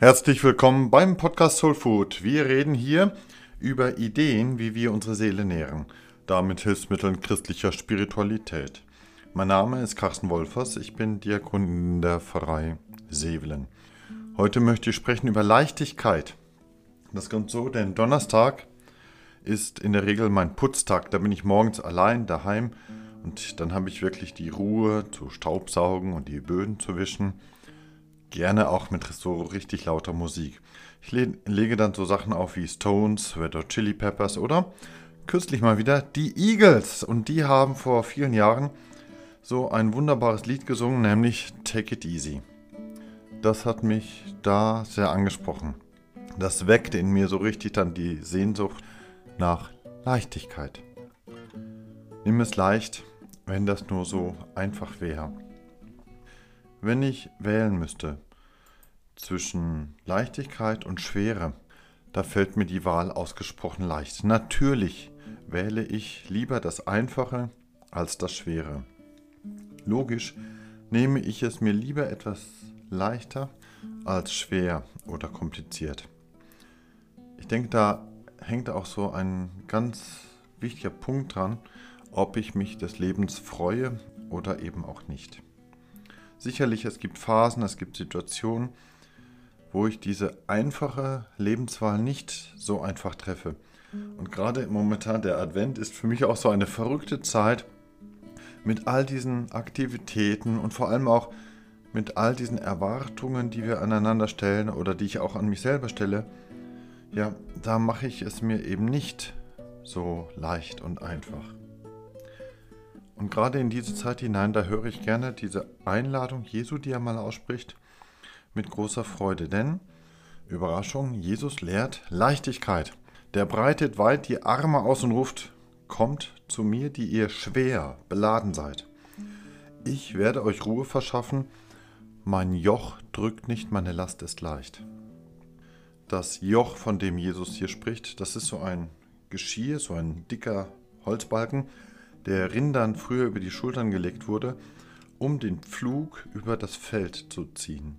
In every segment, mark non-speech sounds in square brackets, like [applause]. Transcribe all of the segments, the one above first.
Herzlich willkommen beim Podcast Soul Food. Wir reden hier über Ideen, wie wir unsere Seele nähren. Damit Hilfsmitteln christlicher Spiritualität. Mein Name ist Carsten Wolfers, ich bin Diakon in der Pfarrei Sevelen. Heute möchte ich sprechen über Leichtigkeit. Das kommt so, denn Donnerstag ist in der Regel mein Putztag. Da bin ich morgens allein daheim und dann habe ich wirklich die Ruhe zu Staubsaugen und die Böden zu wischen Gerne auch mit so richtig lauter Musik. Ich le lege dann so Sachen auf wie Stones, Red Hot Chili Peppers oder kürzlich mal wieder die Eagles. Und die haben vor vielen Jahren so ein wunderbares Lied gesungen, nämlich Take It Easy. Das hat mich da sehr angesprochen. Das weckte in mir so richtig dann die Sehnsucht nach Leichtigkeit. Nimm es leicht, wenn das nur so einfach wäre. Wenn ich wählen müsste zwischen Leichtigkeit und Schwere, da fällt mir die Wahl ausgesprochen leicht. Natürlich wähle ich lieber das Einfache als das Schwere. Logisch nehme ich es mir lieber etwas leichter als schwer oder kompliziert. Ich denke, da hängt auch so ein ganz wichtiger Punkt dran, ob ich mich des Lebens freue oder eben auch nicht. Sicherlich, es gibt Phasen, es gibt Situationen, wo ich diese einfache Lebenswahl nicht so einfach treffe. Und gerade momentan der Advent ist für mich auch so eine verrückte Zeit mit all diesen Aktivitäten und vor allem auch mit all diesen Erwartungen, die wir aneinander stellen oder die ich auch an mich selber stelle. Ja, da mache ich es mir eben nicht so leicht und einfach. Und gerade in diese Zeit hinein, da höre ich gerne diese Einladung Jesu, die er mal ausspricht, mit großer Freude. Denn, Überraschung, Jesus lehrt Leichtigkeit. Der breitet weit die Arme aus und ruft, kommt zu mir, die ihr schwer beladen seid. Ich werde euch Ruhe verschaffen, mein Joch drückt nicht, meine Last ist leicht. Das Joch, von dem Jesus hier spricht, das ist so ein Geschirr, so ein dicker Holzbalken, der Rindern früher über die Schultern gelegt wurde, um den Pflug über das Feld zu ziehen.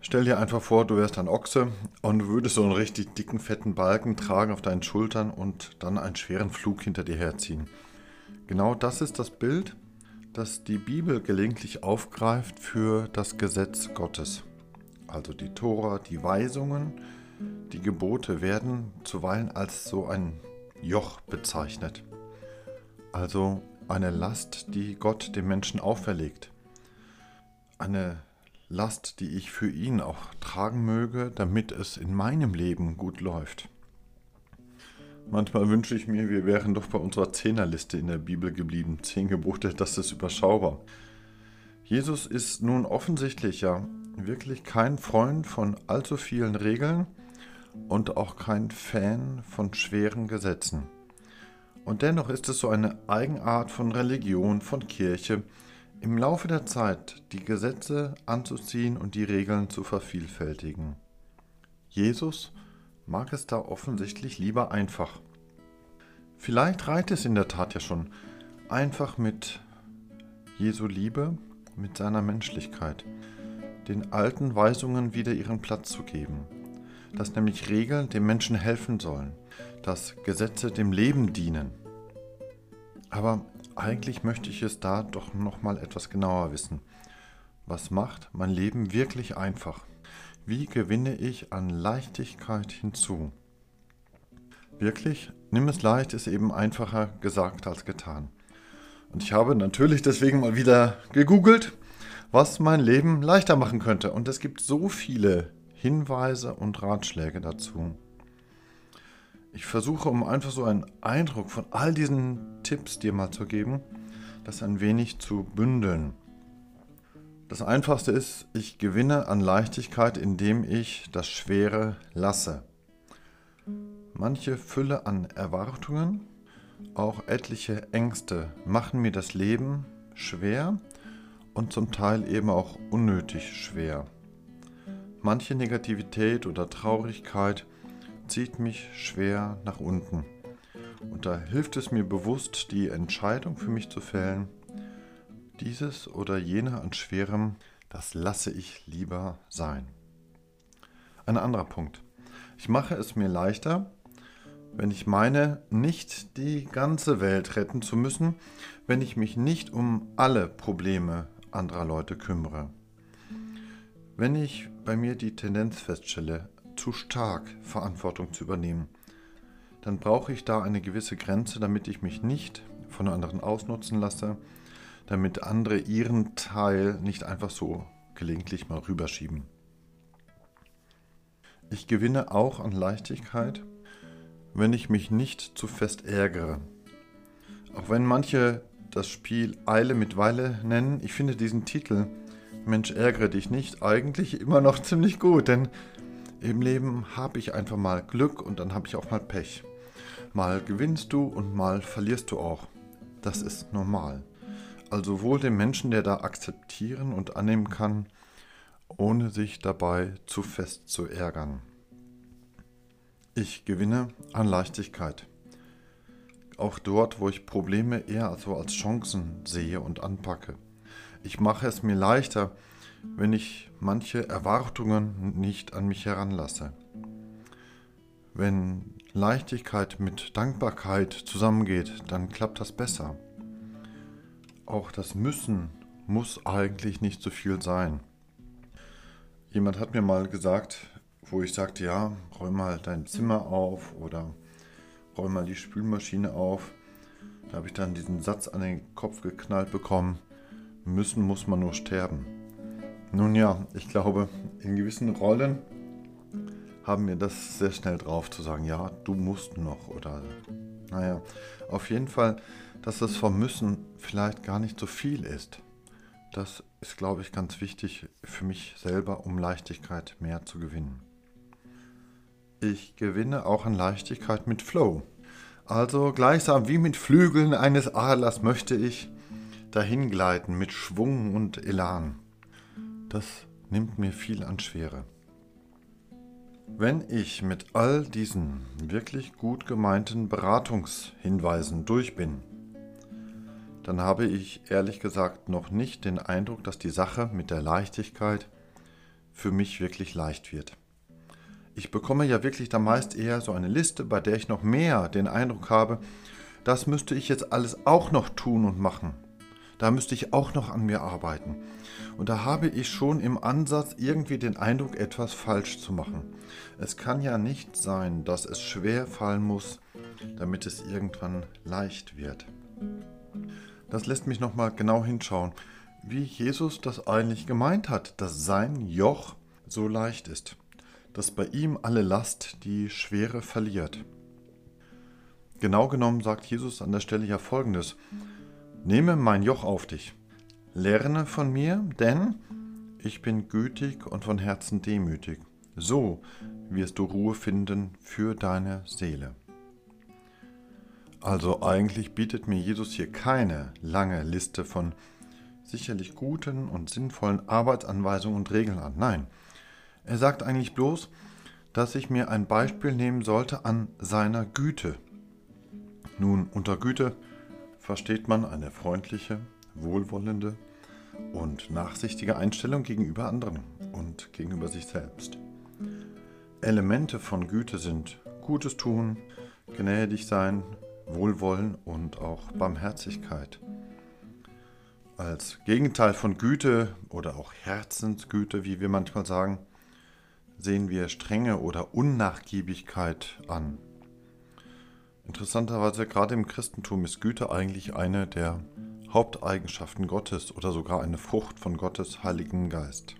Stell dir einfach vor, du wärst ein Ochse und würdest so einen richtig dicken, fetten Balken tragen auf deinen Schultern und dann einen schweren Flug hinter dir herziehen. Genau das ist das Bild, das die Bibel gelegentlich aufgreift für das Gesetz Gottes. Also die Tora, die Weisungen, die Gebote werden zuweilen als so ein Joch bezeichnet also eine Last, die Gott dem Menschen auferlegt. Eine Last, die ich für ihn auch tragen möge, damit es in meinem Leben gut läuft. Manchmal wünsche ich mir, wir wären doch bei unserer Zehnerliste in der Bibel geblieben. Zehn Gebote, das ist überschaubar. Jesus ist nun offensichtlich ja wirklich kein Freund von allzu vielen Regeln und auch kein Fan von schweren Gesetzen. Und dennoch ist es so eine Eigenart von Religion, von Kirche, im Laufe der Zeit die Gesetze anzuziehen und die Regeln zu vervielfältigen. Jesus mag es da offensichtlich lieber einfach. Vielleicht reicht es in der Tat ja schon, einfach mit Jesu Liebe, mit seiner Menschlichkeit, den alten Weisungen wieder ihren Platz zu geben, dass nämlich Regeln dem Menschen helfen sollen, dass Gesetze dem Leben dienen. Aber eigentlich möchte ich es da doch noch mal etwas genauer wissen. Was macht mein Leben wirklich einfach? Wie gewinne ich an Leichtigkeit hinzu? Wirklich, nimm es leicht ist eben einfacher gesagt als getan. Und ich habe natürlich deswegen mal wieder gegoogelt, was mein Leben leichter machen könnte. Und es gibt so viele Hinweise und Ratschläge dazu. Ich versuche, um einfach so einen Eindruck von all diesen Tipps dir mal zu geben, das ein wenig zu bündeln. Das Einfachste ist, ich gewinne an Leichtigkeit, indem ich das Schwere lasse. Manche Fülle an Erwartungen, auch etliche Ängste machen mir das Leben schwer und zum Teil eben auch unnötig schwer. Manche Negativität oder Traurigkeit zieht mich schwer nach unten. Und da hilft es mir bewusst, die Entscheidung für mich zu fällen, dieses oder jene an Schwerem, das lasse ich lieber sein. Ein anderer Punkt. Ich mache es mir leichter, wenn ich meine, nicht die ganze Welt retten zu müssen, wenn ich mich nicht um alle Probleme anderer Leute kümmere. Wenn ich bei mir die Tendenz feststelle, zu stark Verantwortung zu übernehmen, dann brauche ich da eine gewisse Grenze, damit ich mich nicht von anderen ausnutzen lasse, damit andere ihren Teil nicht einfach so gelegentlich mal rüberschieben. Ich gewinne auch an Leichtigkeit, wenn ich mich nicht zu fest ärgere. Auch wenn manche das Spiel Eile mit Weile nennen, ich finde diesen Titel Mensch ärgere dich nicht eigentlich immer noch [laughs] ziemlich gut, denn im Leben habe ich einfach mal Glück und dann habe ich auch mal Pech. Mal gewinnst du und mal verlierst du auch. Das ist normal. Also wohl dem Menschen, der da akzeptieren und annehmen kann, ohne sich dabei zu fest zu ärgern. Ich gewinne an Leichtigkeit. Auch dort, wo ich Probleme eher so als Chancen sehe und anpacke. Ich mache es mir leichter, wenn ich manche Erwartungen nicht an mich heranlasse. Wenn Leichtigkeit mit Dankbarkeit zusammengeht, dann klappt das besser. Auch das Müssen muss eigentlich nicht so viel sein. Jemand hat mir mal gesagt, wo ich sagte, ja, räum mal dein Zimmer auf oder räum mal die Spülmaschine auf. Da habe ich dann diesen Satz an den Kopf geknallt bekommen, müssen muss man nur sterben. Nun ja, ich glaube, in gewissen Rollen haben wir das sehr schnell drauf zu sagen, ja, du musst noch oder naja, auf jeden Fall, dass das vom Müssen vielleicht gar nicht so viel ist. Das ist, glaube ich, ganz wichtig für mich selber, um Leichtigkeit mehr zu gewinnen. Ich gewinne auch an Leichtigkeit mit Flow. Also gleichsam wie mit Flügeln eines Adlers möchte ich dahingleiten mit Schwung und Elan. Das nimmt mir viel an Schwere. Wenn ich mit all diesen wirklich gut gemeinten Beratungshinweisen durch bin, dann habe ich ehrlich gesagt noch nicht den Eindruck, dass die Sache mit der Leichtigkeit für mich wirklich leicht wird ich bekomme ja wirklich da meist eher so eine Liste, bei der ich noch mehr den Eindruck habe, das müsste ich jetzt alles auch noch tun und machen. Da müsste ich auch noch an mir arbeiten. Und da habe ich schon im Ansatz irgendwie den Eindruck, etwas falsch zu machen. Es kann ja nicht sein, dass es schwer fallen muss, damit es irgendwann leicht wird. Das lässt mich nochmal genau hinschauen, wie Jesus das eigentlich gemeint hat, dass sein Joch so leicht ist dass bei ihm alle Last die Schwere verliert. Genau genommen sagt Jesus an der Stelle ja folgendes: Nehme mein Joch auf dich, lerne von mir, denn ich bin gütig und von Herzen demütig. So wirst du Ruhe finden für deine Seele. Also eigentlich bietet mir Jesus hier keine lange Liste von sicherlich guten und sinnvollen Arbeitsanweisungen und Regeln an. Nein, er sagt eigentlich bloß, dass ich mir ein Beispiel nehmen sollte an seiner Güte. Nun, unter Güte versteht man eine freundliche, wohlwollende und nachsichtige Einstellung gegenüber anderen und gegenüber sich selbst. Elemente von Güte sind Gutes tun, gnädig sein, Wohlwollen und auch Barmherzigkeit. Als Gegenteil von Güte oder auch Herzensgüte, wie wir manchmal sagen, sehen wir Strenge oder Unnachgiebigkeit an. Interessanterweise gerade im Christentum ist Güte eigentlich eine der Haupteigenschaften Gottes oder sogar eine Frucht von Gottes Heiligen Geist.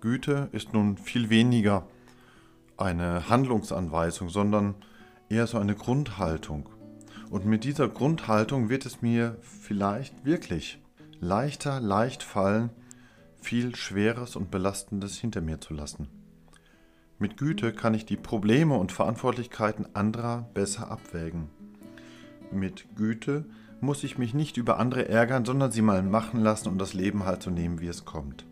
Güte ist nun viel weniger eine Handlungsanweisung, sondern eher so eine Grundhaltung. Und mit dieser Grundhaltung wird es mir vielleicht wirklich leichter, leicht fallen, viel Schweres und Belastendes hinter mir zu lassen. Mit Güte kann ich die Probleme und Verantwortlichkeiten anderer besser abwägen. Mit Güte muss ich mich nicht über andere ärgern, sondern sie mal machen lassen und das Leben halt so nehmen, wie es kommt.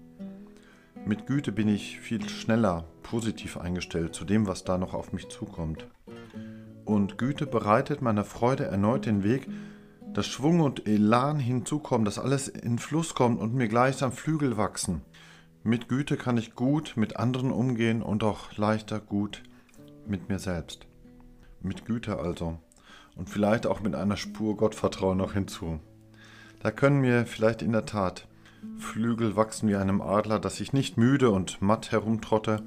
Mit Güte bin ich viel schneller positiv eingestellt zu dem, was da noch auf mich zukommt. Und Güte bereitet meiner Freude erneut den Weg, dass Schwung und Elan hinzukommen, dass alles in Fluss kommt und mir gleichsam Flügel wachsen. Mit Güte kann ich gut mit anderen umgehen und auch leichter gut mit mir selbst. Mit Güte also. Und vielleicht auch mit einer Spur Gottvertrauen noch hinzu. Da können mir vielleicht in der Tat Flügel wachsen wie einem Adler, dass ich nicht müde und matt herumtrotte,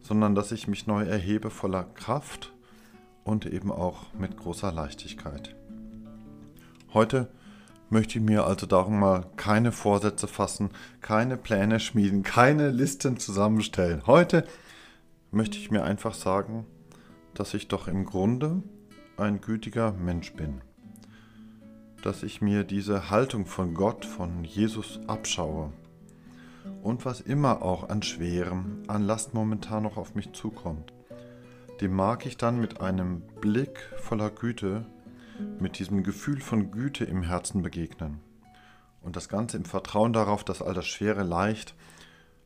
sondern dass ich mich neu erhebe voller Kraft und eben auch mit großer Leichtigkeit. Heute möchte ich mir also darum mal keine Vorsätze fassen, keine Pläne schmieden, keine Listen zusammenstellen. Heute möchte ich mir einfach sagen, dass ich doch im Grunde ein gütiger Mensch bin. Dass ich mir diese Haltung von Gott, von Jesus abschaue. Und was immer auch an Schwerem, an Last momentan noch auf mich zukommt, dem mag ich dann mit einem Blick voller Güte mit diesem Gefühl von Güte im Herzen begegnen. Und das Ganze im Vertrauen darauf, dass all das Schwere leicht,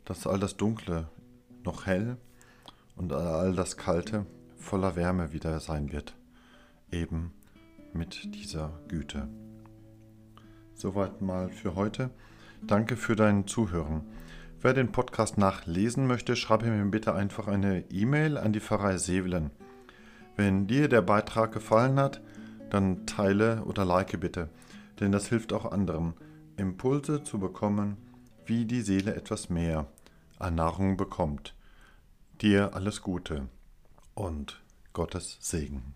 dass all das Dunkle noch hell und all das Kalte voller Wärme wieder sein wird. Eben mit dieser Güte. Soweit mal für heute. Danke für dein Zuhören. Wer den Podcast nachlesen möchte, schreibe mir bitte einfach eine E-Mail an die Pfarrei Sevelen. Wenn dir der Beitrag gefallen hat, dann teile oder like bitte, denn das hilft auch anderen, Impulse zu bekommen, wie die Seele etwas mehr an Nahrung bekommt. Dir alles Gute und Gottes Segen.